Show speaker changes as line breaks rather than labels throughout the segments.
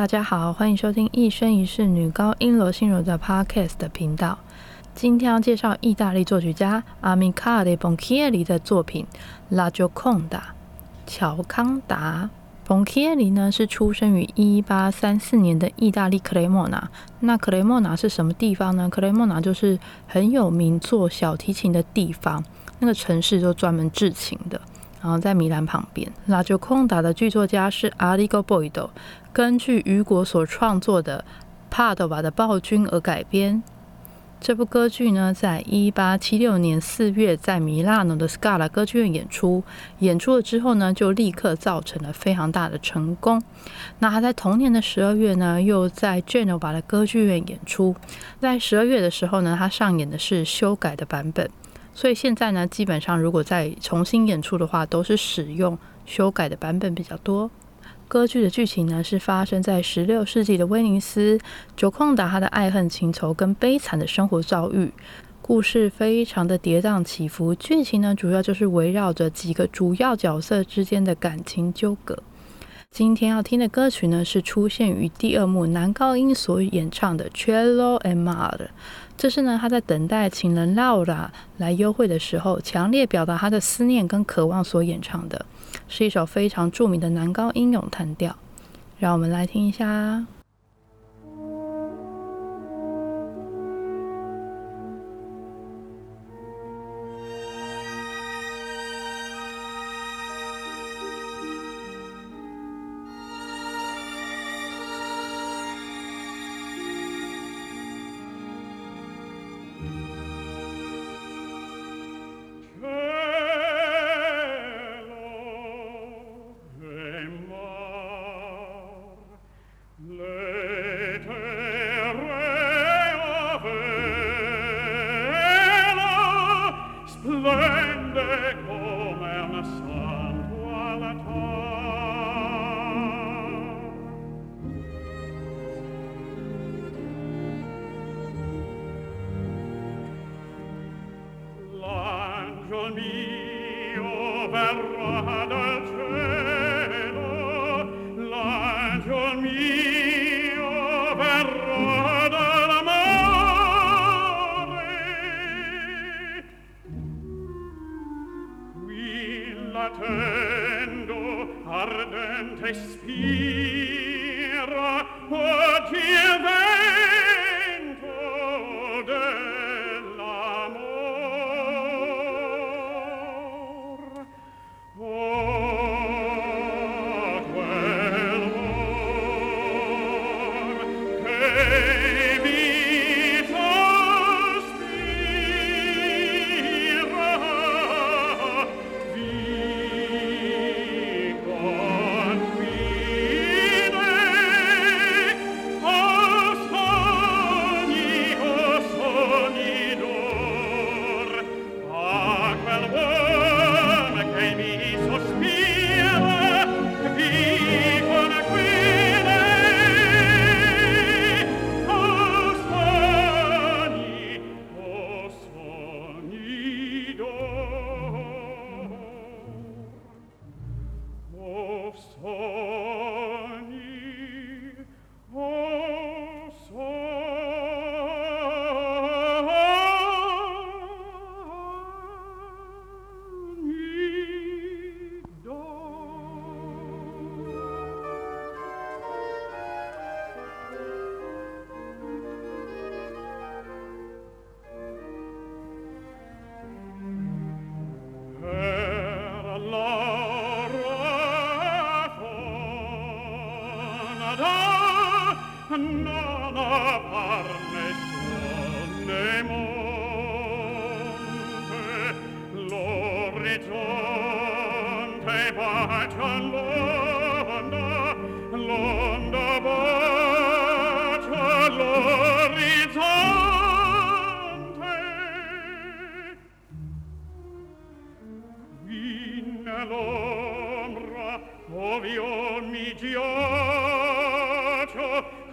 大家好，欢迎收听一生一世女高音罗心如的 Podcast 频道。今天要介绍意大利作曲家阿米卡的蓬基耶里的作品《La Gioconda》乔康达。蓬基耶里呢是出生于一八三四年的意大利克雷莫纳。那克雷莫纳是什么地方呢？克雷莫纳就是很有名做小提琴的地方，那个城市就专门制琴的。然后在米兰旁边，《La Gioconda》的剧作家是阿里戈波伊多。根据雨果所创作的《帕多瓦的暴君》而改编。这部歌剧呢，在一八七六年四月在米拉诺的 Scala 歌剧院演出。演出了之后呢，就立刻造成了非常大的成功。那他在同年的十二月呢，又在 Genova 的歌剧院演出。在十二月的时候呢，他上演的是修改的版本。所以现在呢，基本上如果再重新演出的话，都是使用修改的版本比较多。歌剧的剧情呢，是发生在十六世纪的威尼斯，九控达他的爱恨情仇跟悲惨的生活遭遇，故事非常的跌宕起伏。剧情呢，主要就是围绕着几个主要角色之间的感情纠葛。今天要听的歌曲呢，是出现于第二幕男高音所演唱的《Cello and Mad 这是呢他在等待情人 Laura 来幽会的时候，强烈表达他的思念跟渴望所演唱的。是一首非常著名的男高音咏叹调，让我们来听一下。angel mio verrà dal cielo. L'angel mio verrà dal mare. Qui l'attendo ardente spira o ti non apar nessun ne monte l'orizzonte bacia l'onda l'onda bacia l'orizzonte. In l'ombra ovi mi giorno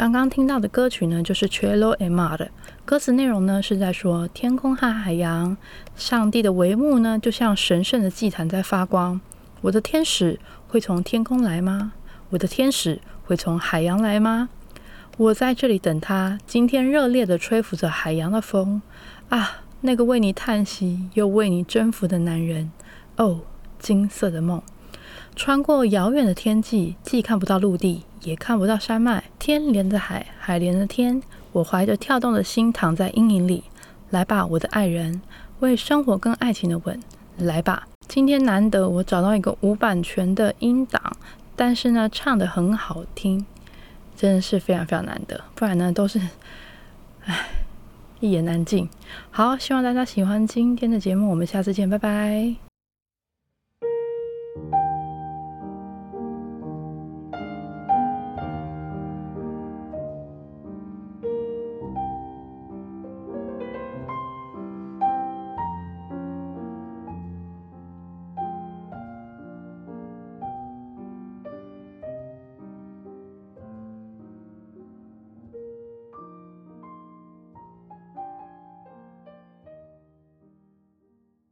刚刚听到的歌曲呢，就是《Cielo e Mare》。歌词内容呢，是在说天空和海洋，上帝的帷幕呢，就像神圣的祭坛在发光。我的天使会从天空来吗？我的天使会从海洋来吗？我在这里等他。今天热烈的吹拂着海洋的风啊，那个为你叹息又为你征服的男人。哦，金色的梦。穿过遥远的天际，既看不到陆地，也看不到山脉。天连着海，海连着天。我怀着跳动的心躺在阴影里。来吧，我的爱人，为生活跟爱情的吻。来吧，今天难得我找到一个无版权的音档，但是呢，唱的很好听，真的是非常非常难得。不然呢，都是，唉，一言难尽。好，希望大家喜欢今天的节目，我们下次见，拜拜。